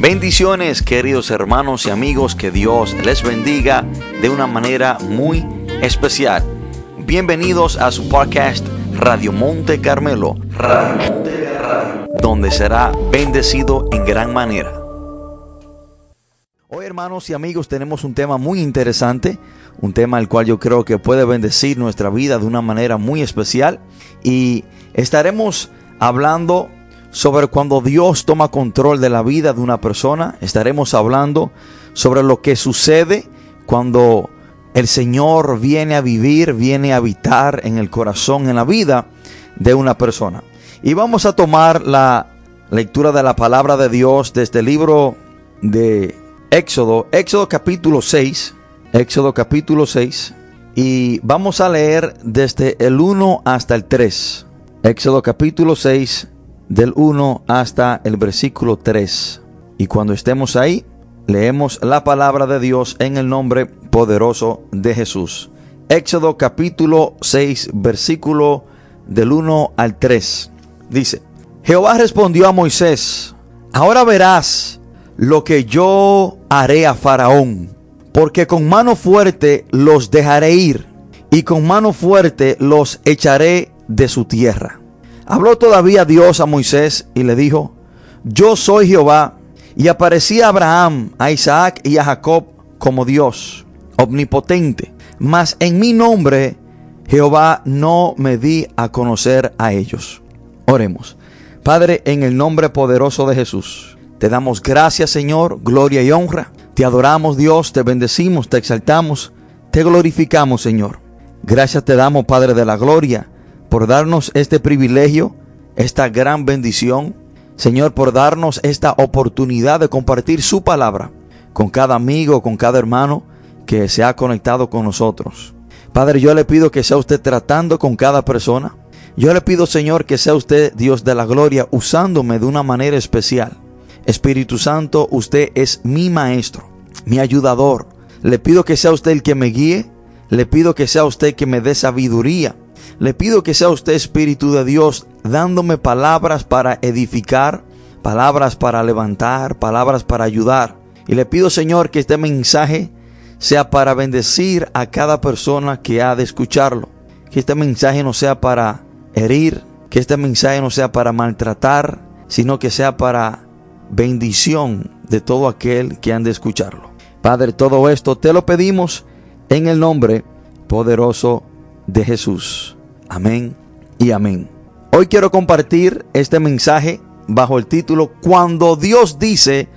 Bendiciones queridos hermanos y amigos, que Dios les bendiga de una manera muy especial. Bienvenidos a su podcast Radio Monte Carmelo, donde será bendecido en gran manera. Hoy hermanos y amigos tenemos un tema muy interesante, un tema el cual yo creo que puede bendecir nuestra vida de una manera muy especial y estaremos hablando sobre cuando Dios toma control de la vida de una persona. Estaremos hablando sobre lo que sucede cuando el Señor viene a vivir, viene a habitar en el corazón, en la vida de una persona. Y vamos a tomar la lectura de la palabra de Dios desde el libro de Éxodo, Éxodo capítulo 6, Éxodo capítulo 6, y vamos a leer desde el 1 hasta el 3. Éxodo capítulo 6, del 1 hasta el versículo 3. Y cuando estemos ahí, leemos la palabra de Dios en el nombre poderoso de Jesús. Éxodo capítulo 6, versículo del 1 al 3. Dice, Jehová respondió a Moisés, ahora verás lo que yo haré a Faraón, porque con mano fuerte los dejaré ir, y con mano fuerte los echaré de su tierra. Habló todavía Dios a Moisés y le dijo, yo soy Jehová, y aparecí a Abraham, a Isaac y a Jacob como Dios, omnipotente, mas en mi nombre Jehová no me di a conocer a ellos. Oremos. Padre, en el nombre poderoso de Jesús, te damos gracias Señor, gloria y honra. Te adoramos Dios, te bendecimos, te exaltamos, te glorificamos Señor. Gracias te damos Padre de la gloria por darnos este privilegio, esta gran bendición. Señor, por darnos esta oportunidad de compartir su palabra con cada amigo, con cada hermano que se ha conectado con nosotros. Padre, yo le pido que sea usted tratando con cada persona. Yo le pido, Señor, que sea usted, Dios de la gloria, usándome de una manera especial. Espíritu Santo, usted es mi maestro, mi ayudador. Le pido que sea usted el que me guíe. Le pido que sea usted que me dé sabiduría le pido que sea usted Espíritu de Dios dándome palabras para edificar, palabras para levantar, palabras para ayudar. Y le pido Señor que este mensaje sea para bendecir a cada persona que ha de escucharlo. Que este mensaje no sea para herir, que este mensaje no sea para maltratar, sino que sea para bendición de todo aquel que han de escucharlo. Padre, todo esto te lo pedimos en el nombre poderoso de Jesús. Amén y amén. Hoy quiero compartir este mensaje bajo el título Cuando Dios dice,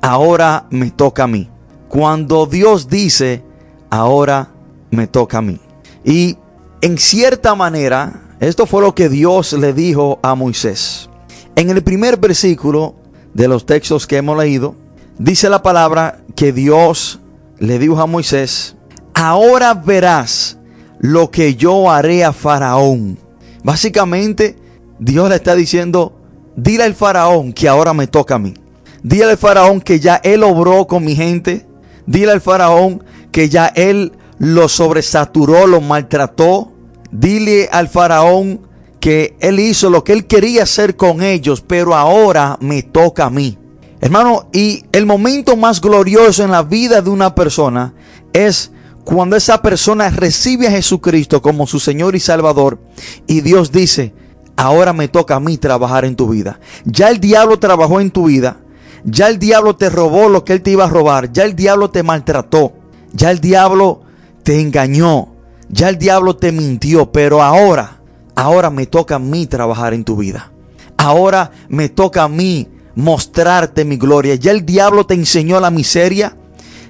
ahora me toca a mí. Cuando Dios dice, ahora me toca a mí. Y en cierta manera, esto fue lo que Dios le dijo a Moisés. En el primer versículo de los textos que hemos leído, dice la palabra que Dios le dijo a Moisés, ahora verás lo que yo haré a Faraón. Básicamente, Dios le está diciendo, dile al Faraón que ahora me toca a mí. Dile al Faraón que ya él obró con mi gente. Dile al Faraón que ya él lo sobresaturó, lo maltrató. Dile al Faraón que él hizo lo que él quería hacer con ellos, pero ahora me toca a mí. Hermano, y el momento más glorioso en la vida de una persona es cuando esa persona recibe a Jesucristo como su Señor y Salvador y Dios dice, ahora me toca a mí trabajar en tu vida. Ya el diablo trabajó en tu vida, ya el diablo te robó lo que él te iba a robar, ya el diablo te maltrató, ya el diablo te engañó, ya el diablo te mintió, pero ahora, ahora me toca a mí trabajar en tu vida. Ahora me toca a mí mostrarte mi gloria. Ya el diablo te enseñó la miseria,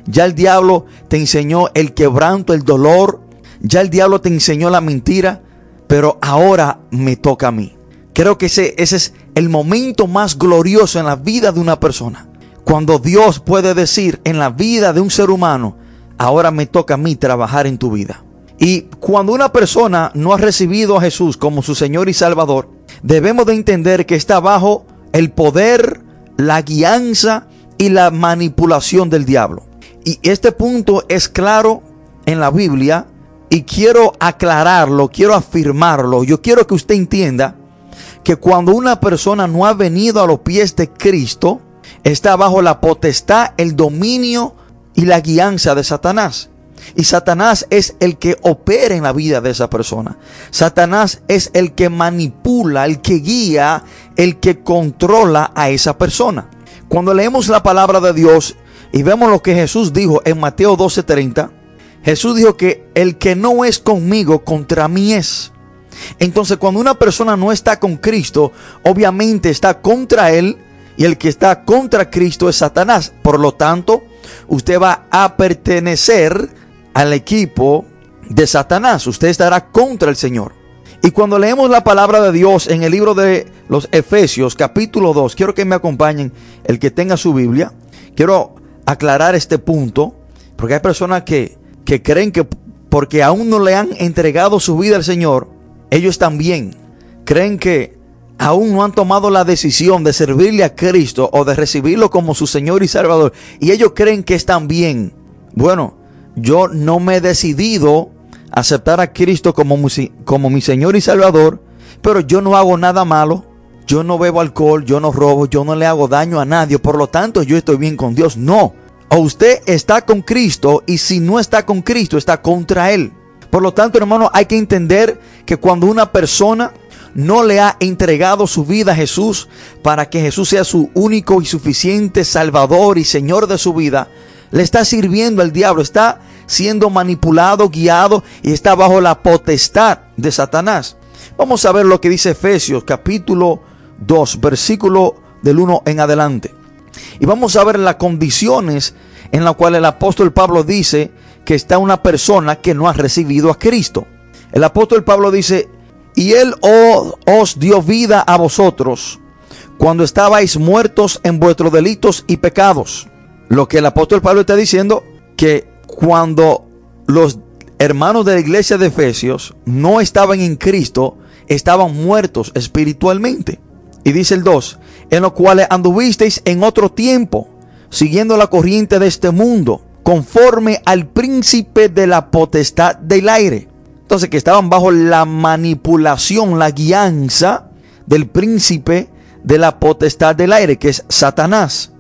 ya el diablo te enseñó el quebranto, el dolor. Ya el diablo te enseñó la mentira. Pero ahora me toca a mí. Creo que ese, ese es el momento más glorioso en la vida de una persona. Cuando Dios puede decir en la vida de un ser humano, ahora me toca a mí trabajar en tu vida. Y cuando una persona no ha recibido a Jesús como su Señor y Salvador, debemos de entender que está bajo el poder, la guianza y la manipulación del diablo. Y este punto es claro en la Biblia y quiero aclararlo, quiero afirmarlo. Yo quiero que usted entienda que cuando una persona no ha venido a los pies de Cristo, está bajo la potestad, el dominio y la guianza de Satanás. Y Satanás es el que opera en la vida de esa persona. Satanás es el que manipula, el que guía, el que controla a esa persona. Cuando leemos la palabra de Dios y vemos lo que Jesús dijo en Mateo 12:30, Jesús dijo que el que no es conmigo, contra mí es. Entonces cuando una persona no está con Cristo, obviamente está contra él y el que está contra Cristo es Satanás. Por lo tanto, usted va a pertenecer al equipo de Satanás. Usted estará contra el Señor. Y cuando leemos la palabra de Dios en el libro de los Efesios capítulo 2, quiero que me acompañen el que tenga su Biblia. Quiero aclarar este punto, porque hay personas que, que creen que porque aún no le han entregado su vida al Señor, ellos también creen que aún no han tomado la decisión de servirle a Cristo o de recibirlo como su Señor y Salvador. Y ellos creen que están bien. Bueno, yo no me he decidido aceptar a Cristo como mi, como mi Señor y Salvador, pero yo no hago nada malo. Yo no bebo alcohol, yo no robo, yo no le hago daño a nadie. Por lo tanto, yo estoy bien con Dios. No. O usted está con Cristo y si no está con Cristo, está contra Él. Por lo tanto, hermano, hay que entender que cuando una persona no le ha entregado su vida a Jesús para que Jesús sea su único y suficiente Salvador y Señor de su vida, le está sirviendo al diablo, está siendo manipulado, guiado y está bajo la potestad de Satanás. Vamos a ver lo que dice Efesios capítulo 2, versículo del 1 en adelante. Y vamos a ver las condiciones en las cuales el apóstol Pablo dice que está una persona que no ha recibido a Cristo. El apóstol Pablo dice, y él os dio vida a vosotros cuando estabais muertos en vuestros delitos y pecados lo que el apóstol Pablo está diciendo, que cuando los hermanos de la iglesia de Efesios no estaban en Cristo, estaban muertos espiritualmente. Y dice el 2, en los cuales anduvisteis en otro tiempo, siguiendo la corriente de este mundo, conforme al príncipe de la potestad del aire. Entonces que estaban bajo la manipulación, la guianza del príncipe de la potestad del aire, que es Satanás.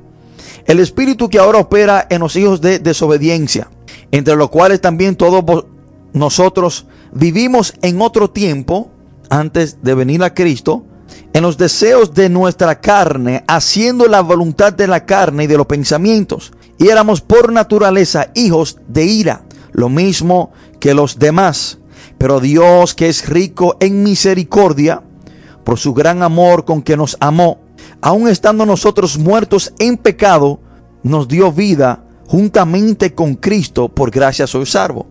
El espíritu que ahora opera en los hijos de desobediencia, entre los cuales también todos nosotros vivimos en otro tiempo, antes de venir a Cristo, en los deseos de nuestra carne, haciendo la voluntad de la carne y de los pensamientos. Y éramos por naturaleza hijos de ira, lo mismo que los demás. Pero Dios, que es rico en misericordia, por su gran amor con que nos amó, aun estando nosotros muertos en pecado, nos dio vida juntamente con Cristo, por gracia soy salvo.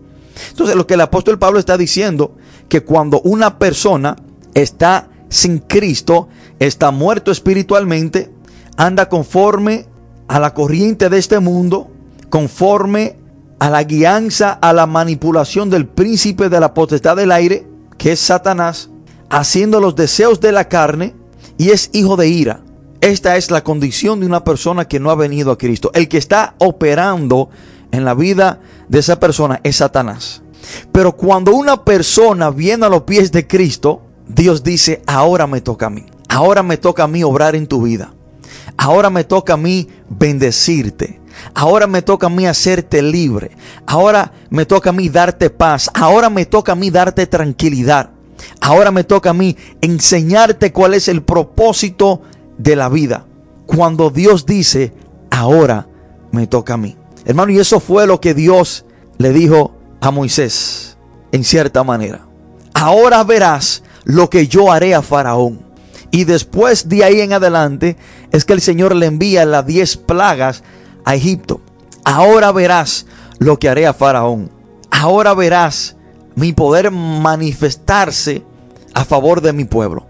Entonces lo que el apóstol Pablo está diciendo, que cuando una persona está sin Cristo, está muerto espiritualmente, anda conforme a la corriente de este mundo, conforme a la guianza, a la manipulación del príncipe de la potestad del aire, que es Satanás, haciendo los deseos de la carne, y es hijo de ira. Esta es la condición de una persona que no ha venido a Cristo. El que está operando en la vida de esa persona es Satanás. Pero cuando una persona viene a los pies de Cristo, Dios dice, ahora me toca a mí. Ahora me toca a mí obrar en tu vida. Ahora me toca a mí bendecirte. Ahora me toca a mí hacerte libre. Ahora me toca a mí darte paz. Ahora me toca a mí darte tranquilidad. Ahora me toca a mí enseñarte cuál es el propósito de la vida. Cuando Dios dice, ahora me toca a mí. Hermano, y eso fue lo que Dios le dijo a Moisés, en cierta manera. Ahora verás lo que yo haré a Faraón. Y después de ahí en adelante es que el Señor le envía las diez plagas a Egipto. Ahora verás lo que haré a Faraón. Ahora verás mi poder manifestarse a favor de mi pueblo.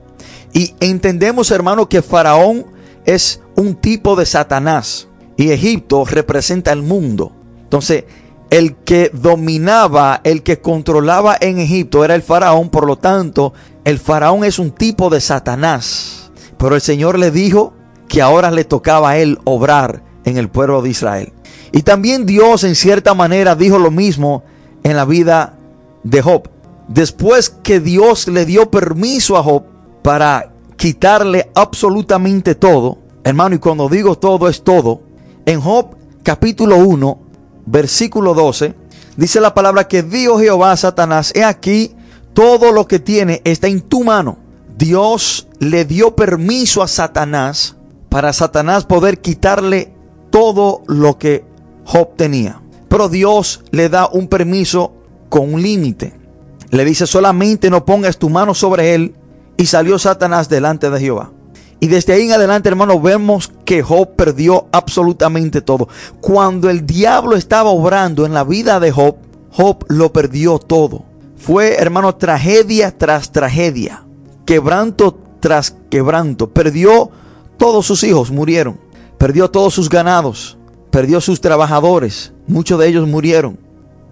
Y entendemos, hermano, que Faraón es un tipo de Satanás y Egipto representa el mundo. Entonces, el que dominaba, el que controlaba en Egipto era el faraón, por lo tanto, el faraón es un tipo de Satanás. Pero el Señor le dijo que ahora le tocaba a él obrar en el pueblo de Israel. Y también Dios en cierta manera dijo lo mismo en la vida de Job. Después que Dios le dio permiso a Job para quitarle absolutamente todo, Hermano, y cuando digo todo es todo, en Job capítulo 1, versículo 12, dice la palabra que dijo Jehová a Satanás, he aquí, todo lo que tiene está en tu mano. Dios le dio permiso a Satanás para Satanás poder quitarle todo lo que Job tenía. Pero Dios le da un permiso con un límite. Le dice solamente no pongas tu mano sobre él. Y salió Satanás delante de Jehová. Y desde ahí en adelante, hermano, vemos que Job perdió absolutamente todo. Cuando el diablo estaba obrando en la vida de Job, Job lo perdió todo. Fue, hermano, tragedia tras tragedia. Quebranto tras quebranto. Perdió todos sus hijos, murieron. Perdió todos sus ganados. Perdió sus trabajadores. Muchos de ellos murieron.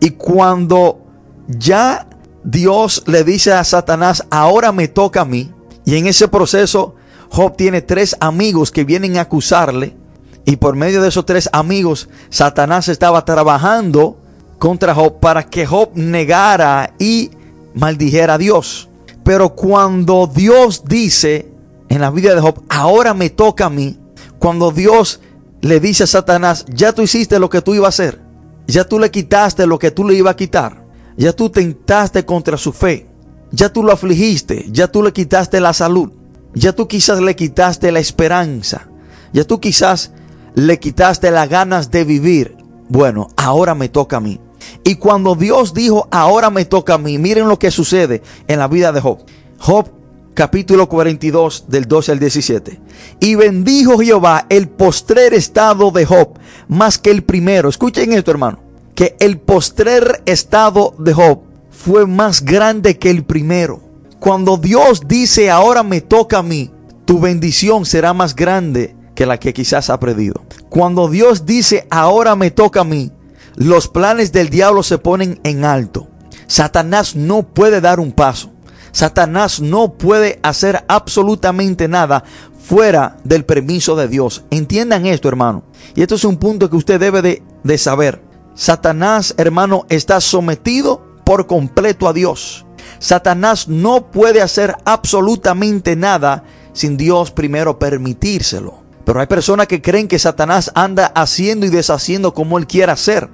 Y cuando ya Dios le dice a Satanás, ahora me toca a mí. Y en ese proceso Job tiene tres amigos que vienen a acusarle. Y por medio de esos tres amigos, Satanás estaba trabajando contra Job para que Job negara y maldijera a Dios. Pero cuando Dios dice en la vida de Job, ahora me toca a mí, cuando Dios le dice a Satanás, ya tú hiciste lo que tú ibas a hacer, ya tú le quitaste lo que tú le ibas a quitar, ya tú tentaste contra su fe, ya tú lo afligiste, ya tú le quitaste la salud, ya tú quizás le quitaste la esperanza. Ya tú quizás le quitaste las ganas de vivir. Bueno, ahora me toca a mí. Y cuando Dios dijo, ahora me toca a mí, miren lo que sucede en la vida de Job. Job capítulo 42 del 12 al 17. Y bendijo Jehová el postrer estado de Job más que el primero. Escuchen esto hermano. Que el postrer estado de Job fue más grande que el primero. Cuando Dios dice, ahora me toca a mí, tu bendición será más grande que la que quizás ha perdido. Cuando Dios dice, ahora me toca a mí, los planes del diablo se ponen en alto. Satanás no puede dar un paso. Satanás no puede hacer absolutamente nada fuera del permiso de Dios. Entiendan esto, hermano. Y esto es un punto que usted debe de, de saber. Satanás, hermano, está sometido por completo a Dios. Satanás no puede hacer absolutamente nada sin Dios primero permitírselo. Pero hay personas que creen que Satanás anda haciendo y deshaciendo como él quiera hacer.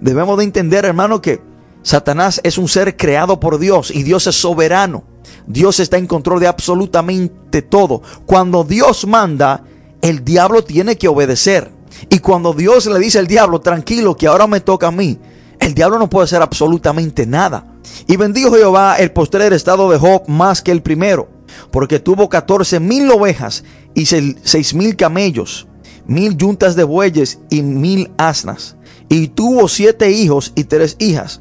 Debemos de entender, hermano, que Satanás es un ser creado por Dios y Dios es soberano. Dios está en control de absolutamente todo. Cuando Dios manda, el diablo tiene que obedecer. Y cuando Dios le dice al diablo, tranquilo, que ahora me toca a mí, el diablo no puede hacer absolutamente nada. Y bendijo Jehová el postrer estado de Job más que el primero, porque tuvo catorce mil ovejas y seis mil camellos, mil yuntas de bueyes y mil asnas. Y tuvo siete hijos y tres hijas.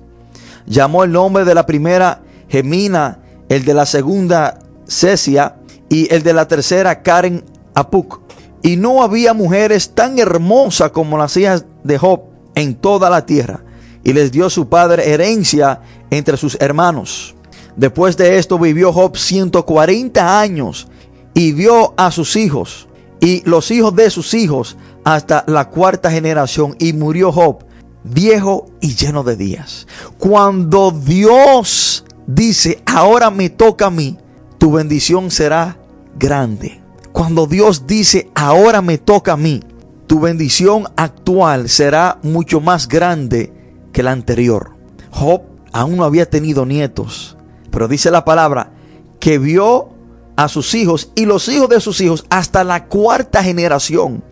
Llamó el nombre de la primera Gemina, el de la segunda Cesia y el de la tercera Karen Apuk. Y no había mujeres tan hermosas como las hijas de Job en toda la tierra. Y les dio su padre herencia entre sus hermanos. Después de esto vivió Job 140 años y vio a sus hijos y los hijos de sus hijos hasta la cuarta generación y murió Job viejo y lleno de días. Cuando Dios dice, ahora me toca a mí, tu bendición será grande. Cuando Dios dice, ahora me toca a mí, tu bendición actual será mucho más grande que la anterior. Job aún no había tenido nietos, pero dice la palabra que vio a sus hijos y los hijos de sus hijos hasta la cuarta generación.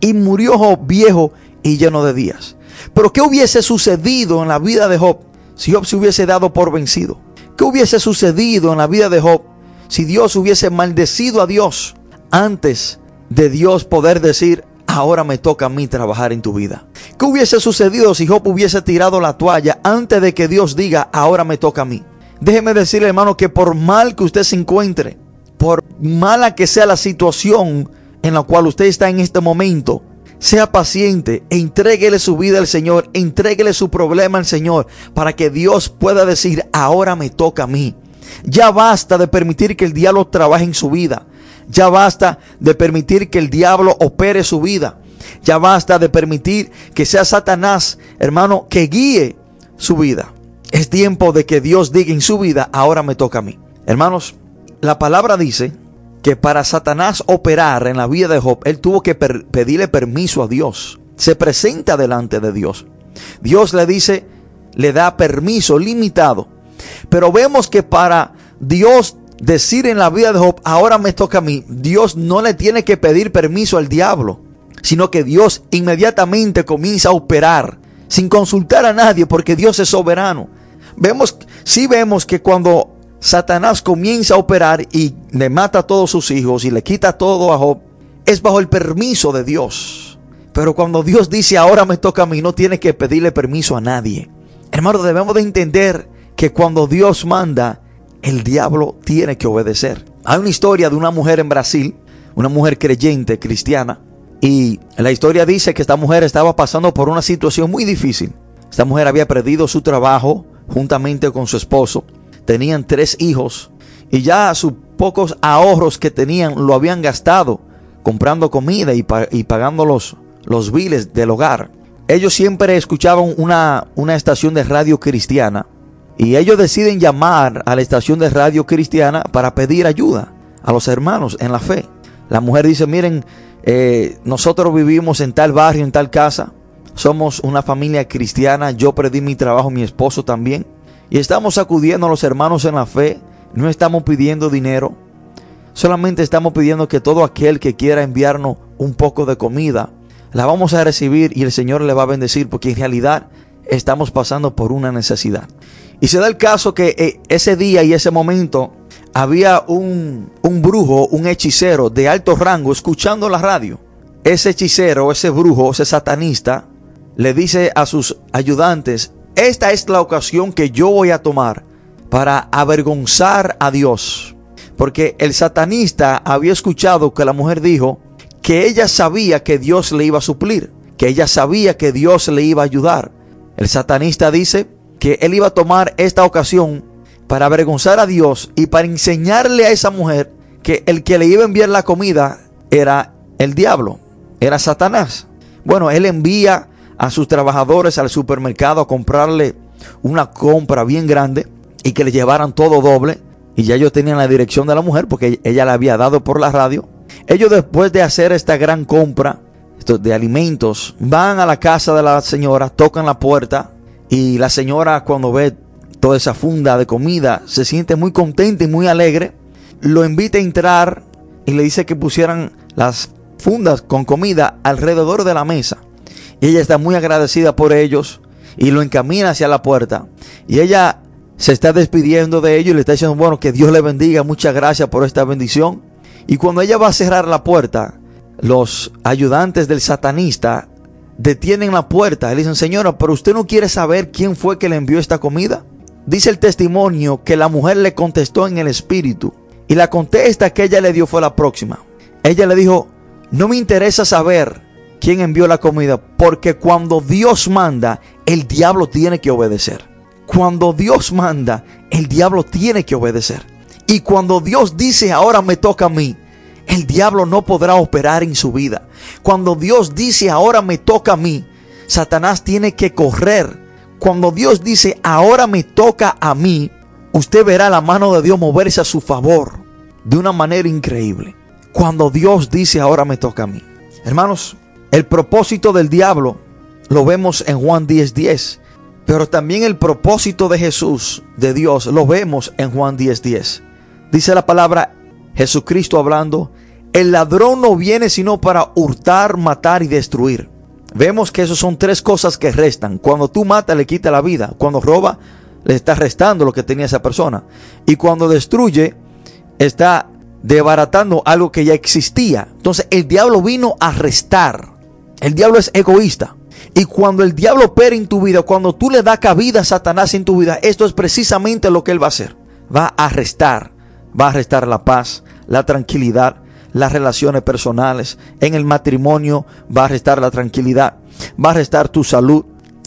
Y murió Job viejo y lleno de días. Pero ¿qué hubiese sucedido en la vida de Job si Job se hubiese dado por vencido? ¿Qué hubiese sucedido en la vida de Job si Dios hubiese maldecido a Dios antes de Dios poder decir, ahora me toca a mí trabajar en tu vida. ¿Qué hubiese sucedido si Job hubiese tirado la toalla antes de que Dios diga, ahora me toca a mí? Déjeme decirle, hermano, que por mal que usted se encuentre, por mala que sea la situación en la cual usted está en este momento, sea paciente, entréguele su vida al Señor, entréguele su problema al Señor, para que Dios pueda decir, ahora me toca a mí. Ya basta de permitir que el diablo trabaje en su vida. Ya basta de permitir que el diablo opere su vida. Ya basta de permitir que sea Satanás, hermano, que guíe su vida. Es tiempo de que Dios diga en su vida, ahora me toca a mí. Hermanos, la palabra dice que para Satanás operar en la vida de Job, él tuvo que pedirle permiso a Dios. Se presenta delante de Dios. Dios le dice, le da permiso limitado. Pero vemos que para Dios decir en la vida de Job, ahora me toca a mí, Dios no le tiene que pedir permiso al diablo, sino que Dios inmediatamente comienza a operar sin consultar a nadie porque Dios es soberano. Vemos, vemos que cuando Satanás comienza a operar y le mata a todos sus hijos y le quita todo a Job, es bajo el permiso de Dios. Pero cuando Dios dice ahora me toca a mí, no tiene que pedirle permiso a nadie. Hermano, debemos de entender que cuando Dios manda, el diablo tiene que obedecer. Hay una historia de una mujer en Brasil, una mujer creyente, cristiana, y la historia dice que esta mujer estaba pasando por una situación muy difícil. Esta mujer había perdido su trabajo juntamente con su esposo. Tenían tres hijos y ya sus pocos ahorros que tenían lo habían gastado comprando comida y, pagando los, los biles del hogar. Ellos siempre escuchaban una, una estación de radio cristiana y ellos deciden llamar a la estación de radio cristiana para pedir ayuda a los hermanos en la fe. La mujer dice, miren, eh, nosotros vivimos en tal barrio, en tal casa. Somos una familia cristiana. Yo perdí mi trabajo, mi esposo también. Y estamos acudiendo a los hermanos en la fe. No estamos pidiendo dinero. Solamente estamos pidiendo que todo aquel que quiera enviarnos un poco de comida, la vamos a recibir y el Señor le va a bendecir porque en realidad estamos pasando por una necesidad. Y se da el caso que eh, ese día y ese momento había un, un brujo, un hechicero de alto rango escuchando la radio. Ese hechicero, ese brujo, ese satanista, le dice a sus ayudantes, esta es la ocasión que yo voy a tomar para avergonzar a Dios. Porque el satanista había escuchado que la mujer dijo que ella sabía que Dios le iba a suplir, que ella sabía que Dios le iba a ayudar. El satanista dice, que él iba a tomar esta ocasión para avergonzar a Dios y para enseñarle a esa mujer que el que le iba a enviar la comida era el diablo, era Satanás. Bueno, él envía a sus trabajadores al supermercado a comprarle una compra bien grande y que le llevaran todo doble. Y ya ellos tenían la dirección de la mujer porque ella la había dado por la radio. Ellos después de hacer esta gran compra de alimentos, van a la casa de la señora, tocan la puerta y la señora cuando ve toda esa funda de comida se siente muy contenta y muy alegre. Lo invita a entrar y le dice que pusieran las fundas con comida alrededor de la mesa. Y ella está muy agradecida por ellos y lo encamina hacia la puerta. Y ella se está despidiendo de ellos y le está diciendo, bueno, que Dios le bendiga, muchas gracias por esta bendición. Y cuando ella va a cerrar la puerta, los ayudantes del satanista detienen la puerta. Le dicen, señora, pero usted no quiere saber quién fue que le envió esta comida. Dice el testimonio que la mujer le contestó en el espíritu. Y la contesta que ella le dio fue la próxima. Ella le dijo, no me interesa saber quién envió la comida, porque cuando Dios manda, el diablo tiene que obedecer. Cuando Dios manda, el diablo tiene que obedecer. Y cuando Dios dice, ahora me toca a mí, el diablo no podrá operar en su vida. Cuando Dios dice, ahora me toca a mí, Satanás tiene que correr. Cuando Dios dice, ahora me toca a mí, usted verá la mano de Dios moverse a su favor de una manera increíble. Cuando Dios dice, ahora me toca a mí. Hermanos, el propósito del diablo lo vemos en Juan 10:10. 10, pero también el propósito de Jesús, de Dios, lo vemos en Juan 10:10. 10. Dice la palabra Jesucristo hablando, el ladrón no viene sino para hurtar, matar y destruir. Vemos que esas son tres cosas que restan. Cuando tú matas le quita la vida. Cuando roba le está restando lo que tenía esa persona. Y cuando destruye está debaratando algo que ya existía. Entonces el diablo vino a restar. El diablo es egoísta. Y cuando el diablo opera en tu vida, cuando tú le das cabida a Satanás en tu vida, esto es precisamente lo que él va a hacer. Va a restar. Va a restar la paz, la tranquilidad, las relaciones personales, en el matrimonio va a restar la tranquilidad, va a restar tu salud.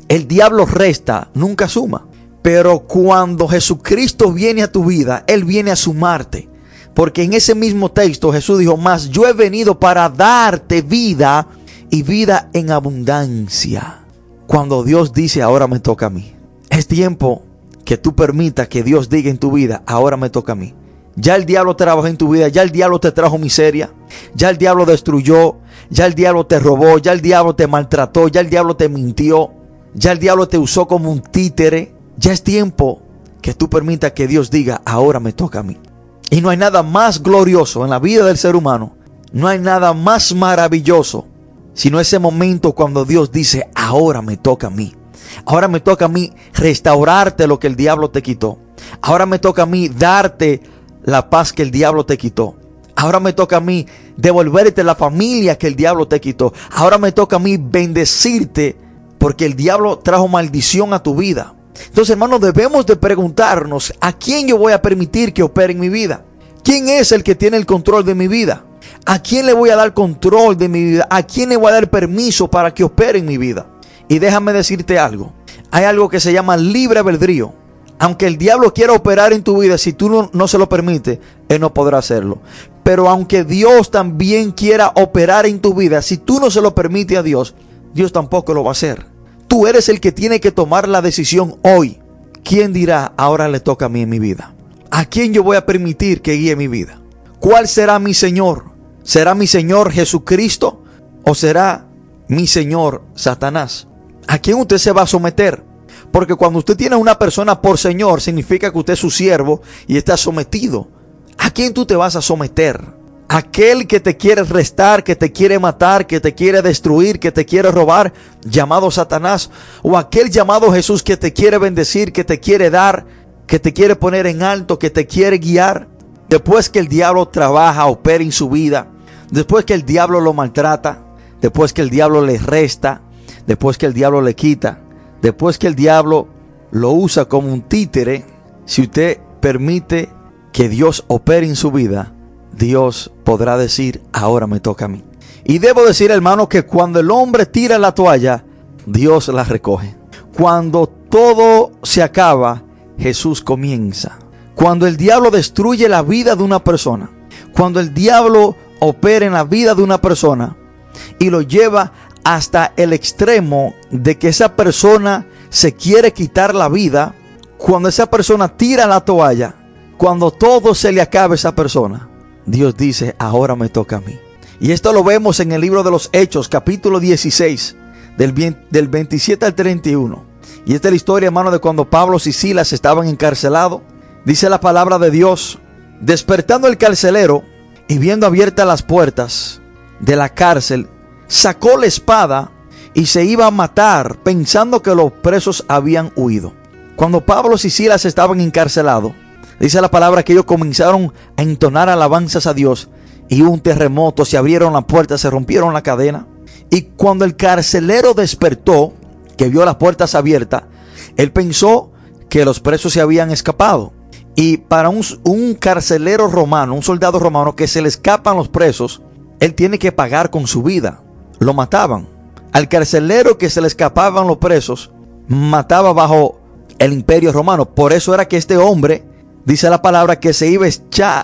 El diablo resta, nunca suma. Pero cuando Jesucristo viene a tu vida, Él viene a sumarte. Porque en ese mismo texto Jesús dijo, más yo he venido para darte vida y vida en abundancia. Cuando Dios dice, ahora me toca a mí. Es tiempo que tú permitas que Dios diga en tu vida, ahora me toca a mí. Ya el diablo trabajó en tu vida, ya el diablo te trajo miseria, ya el diablo destruyó, ya el diablo te robó, ya el diablo te maltrató, ya el diablo te mintió, ya el diablo te usó como un títere. Ya es tiempo que tú permitas que Dios diga, ahora me toca a mí. Y no hay nada más glorioso en la vida del ser humano, no hay nada más maravilloso, sino ese momento cuando Dios dice, ahora me toca a mí. Ahora me toca a mí restaurarte lo que el diablo te quitó. Ahora me toca a mí darte la paz que el diablo te quitó. Ahora me toca a mí devolverte la familia que el diablo te quitó. Ahora me toca a mí bendecirte porque el diablo trajo maldición a tu vida. Entonces, hermanos, debemos de preguntarnos, ¿a quién yo voy a permitir que opere en mi vida? ¿Quién es el que tiene el control de mi vida? ¿A quién le voy a dar control de mi vida? ¿A quién le voy a dar permiso para que opere en mi vida? Y déjame decirte algo. Hay algo que se llama libre albedrío. Aunque el diablo quiera operar en tu vida, si tú no, no, se lo permites, él no podrá hacerlo. Pero aunque Dios también quiera operar en tu vida, si tú no se lo permites a Dios, Dios tampoco lo va a hacer. Tú eres el que tiene que tomar la decisión hoy. ¿Quién dirá, ahora le toca a mí en mi vida? ¿A quién yo voy a permitir que guíe mi vida? ¿Cuál será mi Señor? ¿Será mi Señor Jesucristo o será mi Señor Satanás? ¿A quién usted se va a someter? Porque cuando usted tiene a una persona por Señor, significa que usted es su siervo y está sometido. ¿A quién tú te vas a someter? aquel que te quiere restar, que te quiere matar, que te quiere destruir, que te quiere robar, llamado Satanás, o aquel llamado Jesús que te quiere bendecir, que te quiere dar, que te quiere poner en alto, que te quiere guiar, después que el diablo trabaja, opera en su vida, después que el diablo lo maltrata, después que el diablo le resta, después que el diablo le quita, después que el diablo lo usa como un títere, si usted permite que Dios opere en su vida, Dios podrá decir, ahora me toca a mí. Y debo decir, hermano, que cuando el hombre tira la toalla, Dios la recoge. Cuando todo se acaba, Jesús comienza. Cuando el diablo destruye la vida de una persona, cuando el diablo opera en la vida de una persona y lo lleva hasta el extremo de que esa persona se quiere quitar la vida, cuando esa persona tira la toalla, cuando todo se le acabe a esa persona, Dios dice, ahora me toca a mí. Y esto lo vemos en el libro de los Hechos, capítulo 16, del, del 27 al 31. Y esta es la historia, hermano, de cuando Pablo y Silas estaban encarcelados. Dice la palabra de Dios, despertando el carcelero y viendo abiertas las puertas de la cárcel, sacó la espada y se iba a matar pensando que los presos habían huido. Cuando Pablo y Silas estaban encarcelados, Dice la palabra que ellos comenzaron a entonar alabanzas a Dios y un terremoto, se abrieron las puertas, se rompieron la cadena. Y cuando el carcelero despertó, que vio las puertas abiertas, él pensó que los presos se habían escapado. Y para un, carcelero romano, un soldado romano que se le escapan los presos, él tiene que pagar con su vida. Lo mataban. Al carcelero que se le escapaban los presos, mataba bajo el imperio romano. Por eso era que este hombre Dice la palabra que se iba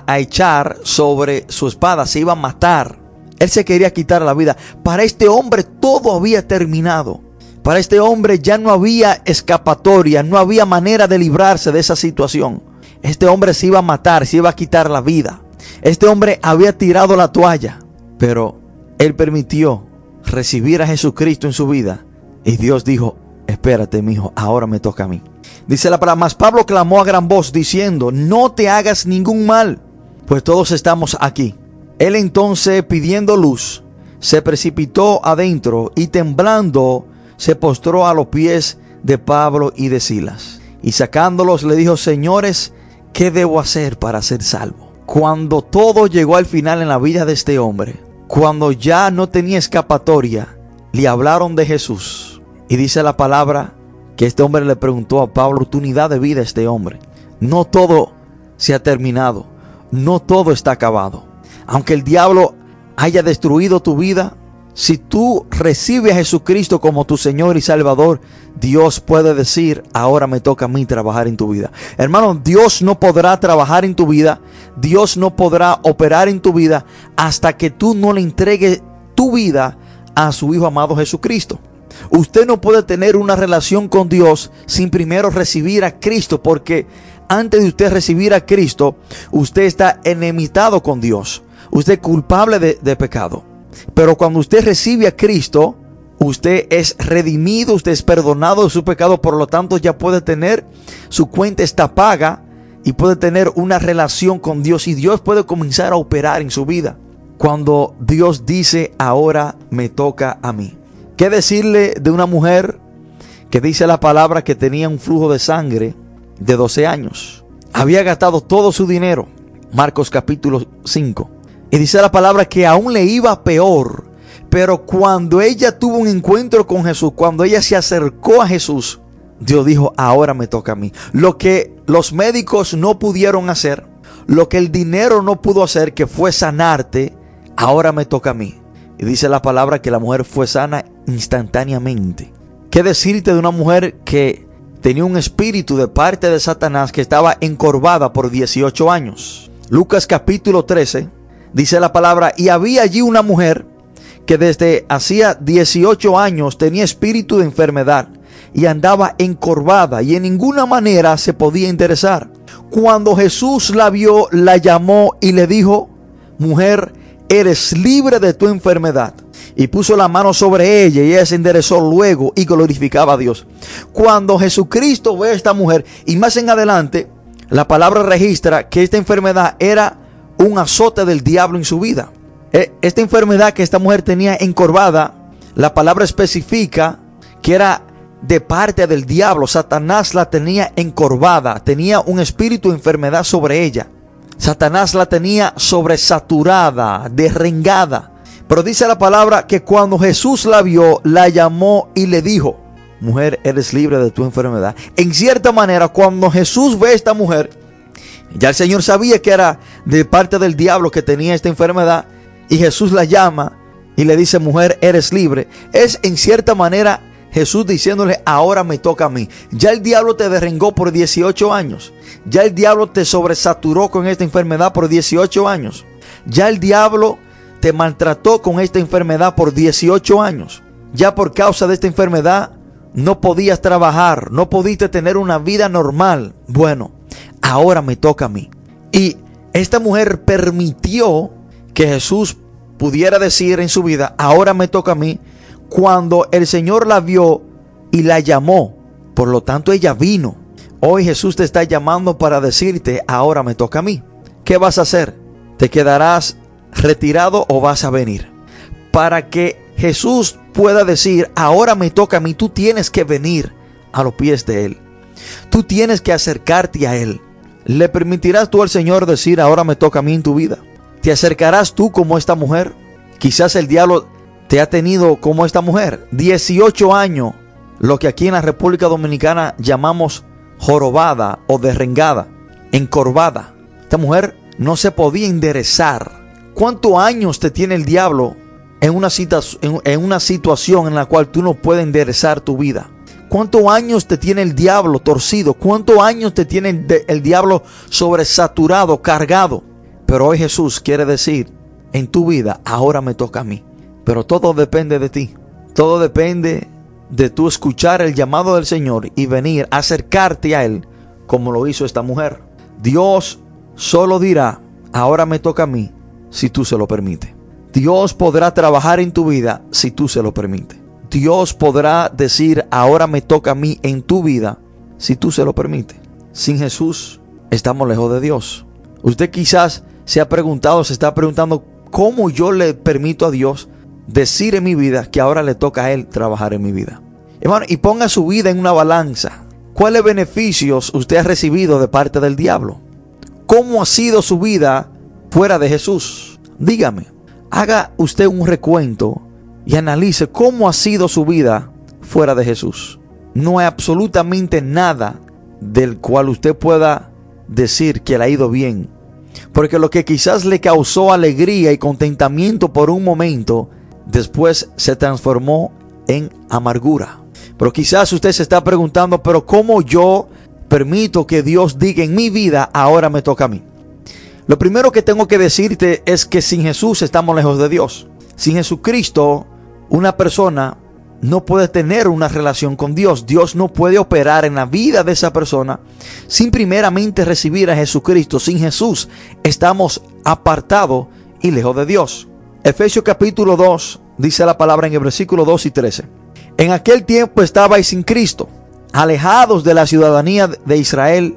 a echar sobre su espada, se iba a matar. Él se quería quitar la vida. Para este hombre todo había terminado. Para este hombre ya no había escapatoria, no había manera de librarse de esa situación. Este hombre se iba a matar, se iba a quitar la vida. Este hombre había tirado la toalla, pero él permitió recibir a Jesucristo en su vida. Y Dios dijo, espérate, mi hijo, ahora me toca a mí. Dice la palabra, más Pablo clamó a gran voz diciendo, no te hagas ningún mal, pues todos estamos aquí. Él entonces, pidiendo luz, se precipitó adentro y temblando se postró a los pies de Pablo y de Silas. Y sacándolos le dijo, señores, ¿qué debo hacer para ser salvo? Cuando todo llegó al final en la vida de este hombre, cuando ya no tenía escapatoria, le hablaron de Jesús. Y dice la palabra que este hombre le preguntó a Pablo, oportunidad de vida este hombre. No todo se ha terminado, no todo está acabado. Aunque el diablo haya destruido tu vida, si tú recibes a Jesucristo como tu Señor y Salvador, Dios puede decir, ahora me toca a mí trabajar en tu vida. Hermano, Dios no podrá trabajar en tu vida, Dios no podrá operar en tu vida hasta que tú no le entregues tu vida a su Hijo amado Jesucristo. Usted no puede tener una relación con Dios sin primero recibir a Cristo porque antes de usted recibir a Cristo, usted está enemitado con Dios. Usted es culpable de, de pecado. Pero cuando usted recibe a Cristo, usted es redimido, usted es perdonado de su pecado, por lo tanto ya puede tener su cuenta está paga y puede tener una relación con Dios y Dios puede comenzar a operar en su vida. Cuando Dios dice, ahora me toca a mí. ¿Qué decirle de una mujer que dice la palabra que tenía un flujo de sangre de 12 años? Había gastado todo su dinero. Marcos capítulo 5. Y dice la palabra que aún le iba peor. Pero cuando ella tuvo un encuentro con Jesús, cuando ella se acercó a Jesús, Dios dijo, ahora me toca a mí. Lo que los médicos no pudieron hacer, lo que el dinero no pudo hacer, que fue sanarte, ahora me toca a mí. Y dice la palabra que la mujer fue sana instantáneamente. ¿Qué decirte de una mujer que tenía un espíritu de parte de Satanás que estaba encorvada por 18 años? Lucas capítulo 13 dice la palabra, y había allí una mujer que desde hacía 18 años tenía espíritu de enfermedad y andaba encorvada y en ninguna manera se podía interesar. Cuando Jesús la vio, la llamó y le dijo, mujer, eres libre de tu enfermedad. Y puso la mano sobre ella y ella se enderezó luego y glorificaba a Dios. Cuando Jesucristo ve a esta mujer y más en adelante, la palabra registra que esta enfermedad era un azote del diablo en su vida. E, esta enfermedad que esta mujer tenía encorvada, la palabra especifica que era de parte del diablo. Satanás la tenía encorvada, tenía un espíritu de enfermedad sobre ella. Satanás la tenía sobresaturada, derrengada. Pero dice la palabra que cuando Jesús la vio, la llamó y le dijo, mujer, eres libre de tu enfermedad. En cierta manera, cuando Jesús ve a esta mujer, ya el Señor sabía que era de parte del diablo que tenía esta enfermedad, y Jesús la llama y le dice, mujer, eres libre. Es en cierta manera Jesús diciéndole, ahora me toca a mí. Ya el diablo te derrengó por 18 años. Ya el diablo te sobresaturó con esta enfermedad por 18 años. Ya el diablo te maltrató con esta enfermedad por 18 años. Ya por causa de esta enfermedad no podías trabajar, no pudiste tener una vida normal. Bueno, ahora me toca a mí. Y esta mujer permitió que Jesús pudiera decir en su vida, ahora me toca a mí cuando el Señor la vio y la llamó. Por lo tanto, ella vino. Hoy Jesús te está llamando para decirte, ahora me toca a mí. ¿Qué vas a hacer? ¿Te quedarás retirado o vas a venir? Para que Jesús pueda decir, ahora me toca a mí, tú tienes que venir a los pies de Él. Tú tienes que acercarte a Él. ¿Le permitirás tú al Señor decir, ahora me toca a mí en tu vida? ¿Te acercarás tú como esta mujer? Quizás el diablo te ha tenido como esta mujer, 18 años, lo que aquí en la República Dominicana llamamos jorobada o derrengada, encorvada. Esta mujer no se podía enderezar. ¿Cuántos años te tiene el diablo en una, en una situación en la cual tú no puedes enderezar tu vida? ¿Cuántos años te tiene el diablo torcido? ¿Cuántos años te tiene el, diablo sobresaturado, cargado? Pero hoy Jesús quiere decir en tu vida, ahora me toca a mí. Pero todo depende de ti. Todo depende de tú escuchar el llamado del Señor y venir a acercarte a Él como lo hizo esta mujer. Dios solo dirá, ahora me toca a mí, si tú se lo permites. Dios podrá trabajar en tu vida si tú se lo permites. Dios podrá decir, ahora me toca a mí en tu vida, si tú se lo permites. Sin Jesús estamos lejos de Dios. Usted quizás se ha preguntado, se está preguntando, ¿cómo yo le permito a Dios decir en mi vida que ahora le toca a Él trabajar en mi vida. Hermano, y ponga su vida en una balanza. ¿Cuáles beneficios usted ha recibido de parte del diablo? ¿Cómo ha sido su vida fuera de Jesús? Dígame, haga usted un recuento y analice cómo ha sido su vida fuera de Jesús. No hay absolutamente nada del cual usted pueda decir que le ha ido bien. Porque lo que quizás le causó alegría y contentamiento por un momento, después se transformó en amargura. Pero quizás usted se está preguntando, pero ¿cómo yo permito que Dios diga en mi vida, ahora me toca a mí? Lo primero que tengo que decirte es que sin Jesús estamos lejos de Dios. Sin Jesucristo, una persona no puede tener una relación con Dios. Dios no puede operar en la vida de esa persona sin primeramente recibir a Jesucristo. Sin Jesús estamos apartados y lejos de Dios. Efesios capítulo 2 dice la palabra en el versículo 2 y 13. En aquel tiempo estabais sin Cristo, alejados de la ciudadanía de Israel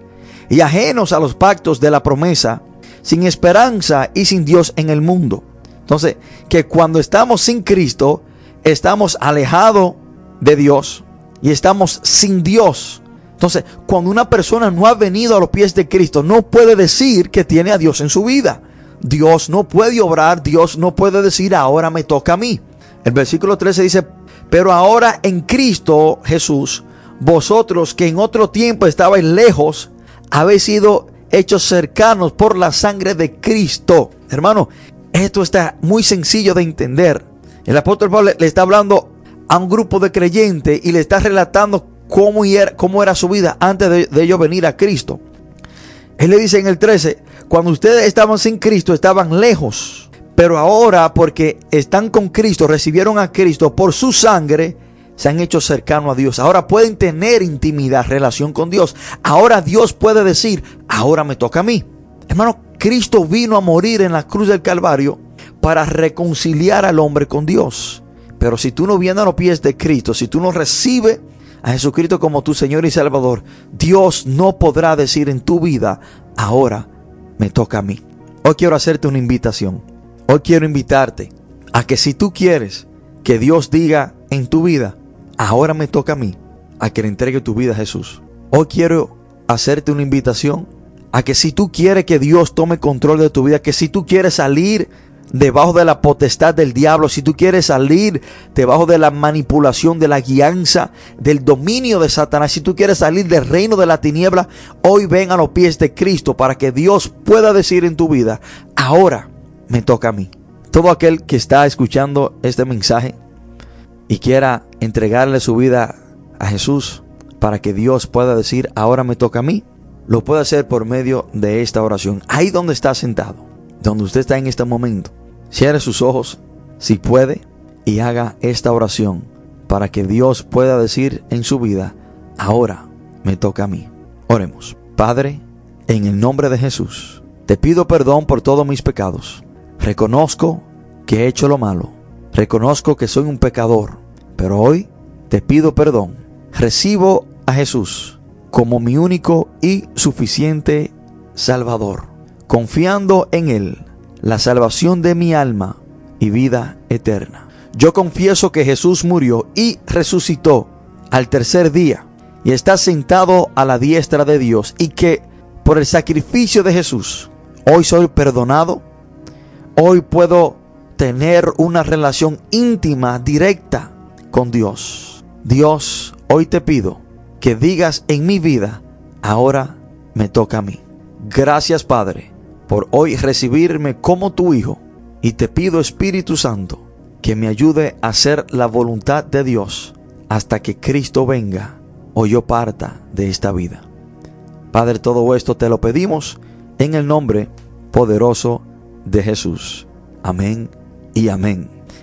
y ajenos a los pactos de la promesa, sin esperanza y sin Dios en el mundo. Entonces, que cuando estamos sin Cristo, estamos alejados de Dios y estamos sin Dios. Entonces, cuando una persona no ha venido a los pies de Cristo, no puede decir que tiene a Dios en su vida. Dios no puede obrar, Dios no puede decir ahora me toca a mí. El versículo 13 dice, pero ahora en Cristo Jesús, vosotros que en otro tiempo estabais lejos, habéis sido hechos cercanos por la sangre de Cristo. Hermano, esto está muy sencillo de entender. El apóstol Pablo le está hablando a un grupo de creyentes y le está relatando cómo era, cómo era su vida antes de, de ellos venir a Cristo. Él le dice en el 13, cuando ustedes estaban sin Cristo, estaban lejos. Pero ahora, porque están con Cristo, recibieron a Cristo por su sangre, se han hecho cercanos a Dios. Ahora pueden tener intimidad, relación con Dios. Ahora Dios puede decir, ahora me toca a mí. Hermano, Cristo vino a morir en la cruz del Calvario para reconciliar al hombre con Dios. Pero si tú no vienes a los pies de Cristo, si tú no recibes a Jesucristo como tu Señor y Salvador, Dios no podrá decir en tu vida, ahora me toca a mí. Hoy quiero hacerte una invitación. Hoy quiero invitarte a que si tú quieres que Dios diga en tu vida, ahora me toca a mí, a que le entregue tu vida a Jesús. Hoy quiero hacerte una invitación a que si tú quieres que Dios tome control de tu vida, que si tú quieres salir debajo de la potestad del diablo, si tú quieres salir debajo de la manipulación, de la guianza, del dominio de Satanás, si tú quieres salir del reino de la tiniebla, hoy ven a los pies de Cristo para que Dios pueda decir en tu vida, ahora me toca a mí. Todo aquel que está escuchando este mensaje y quiera entregarle su vida a Jesús para que Dios pueda decir, ahora me toca a mí, lo puede hacer por medio de esta oración. Ahí donde está sentado, donde usted está en este momento Cierre sus ojos, si puede, y haga esta oración para que Dios pueda decir en su vida, ahora me toca a mí. Oremos. Padre, en el nombre de Jesús, te pido perdón por todos mis pecados. Reconozco que he hecho lo malo. Reconozco que soy un pecador. Pero hoy te pido perdón. Recibo a Jesús como mi único y suficiente Salvador. Confiando en Él la salvación de mi alma y vida eterna. Yo confieso que Jesús murió y resucitó al tercer día y está sentado a la diestra de Dios y que por el sacrificio de Jesús hoy soy perdonado, hoy puedo tener una relación íntima, directa con Dios. Dios, hoy te pido que digas en mi vida, ahora me toca a mí. Gracias Padre por hoy recibirme como tu Hijo y te pido Espíritu Santo que me ayude a hacer la voluntad de Dios hasta que Cristo venga o yo parta de esta vida. Padre, todo esto te lo pedimos en el nombre poderoso de Jesús. Amén y amén.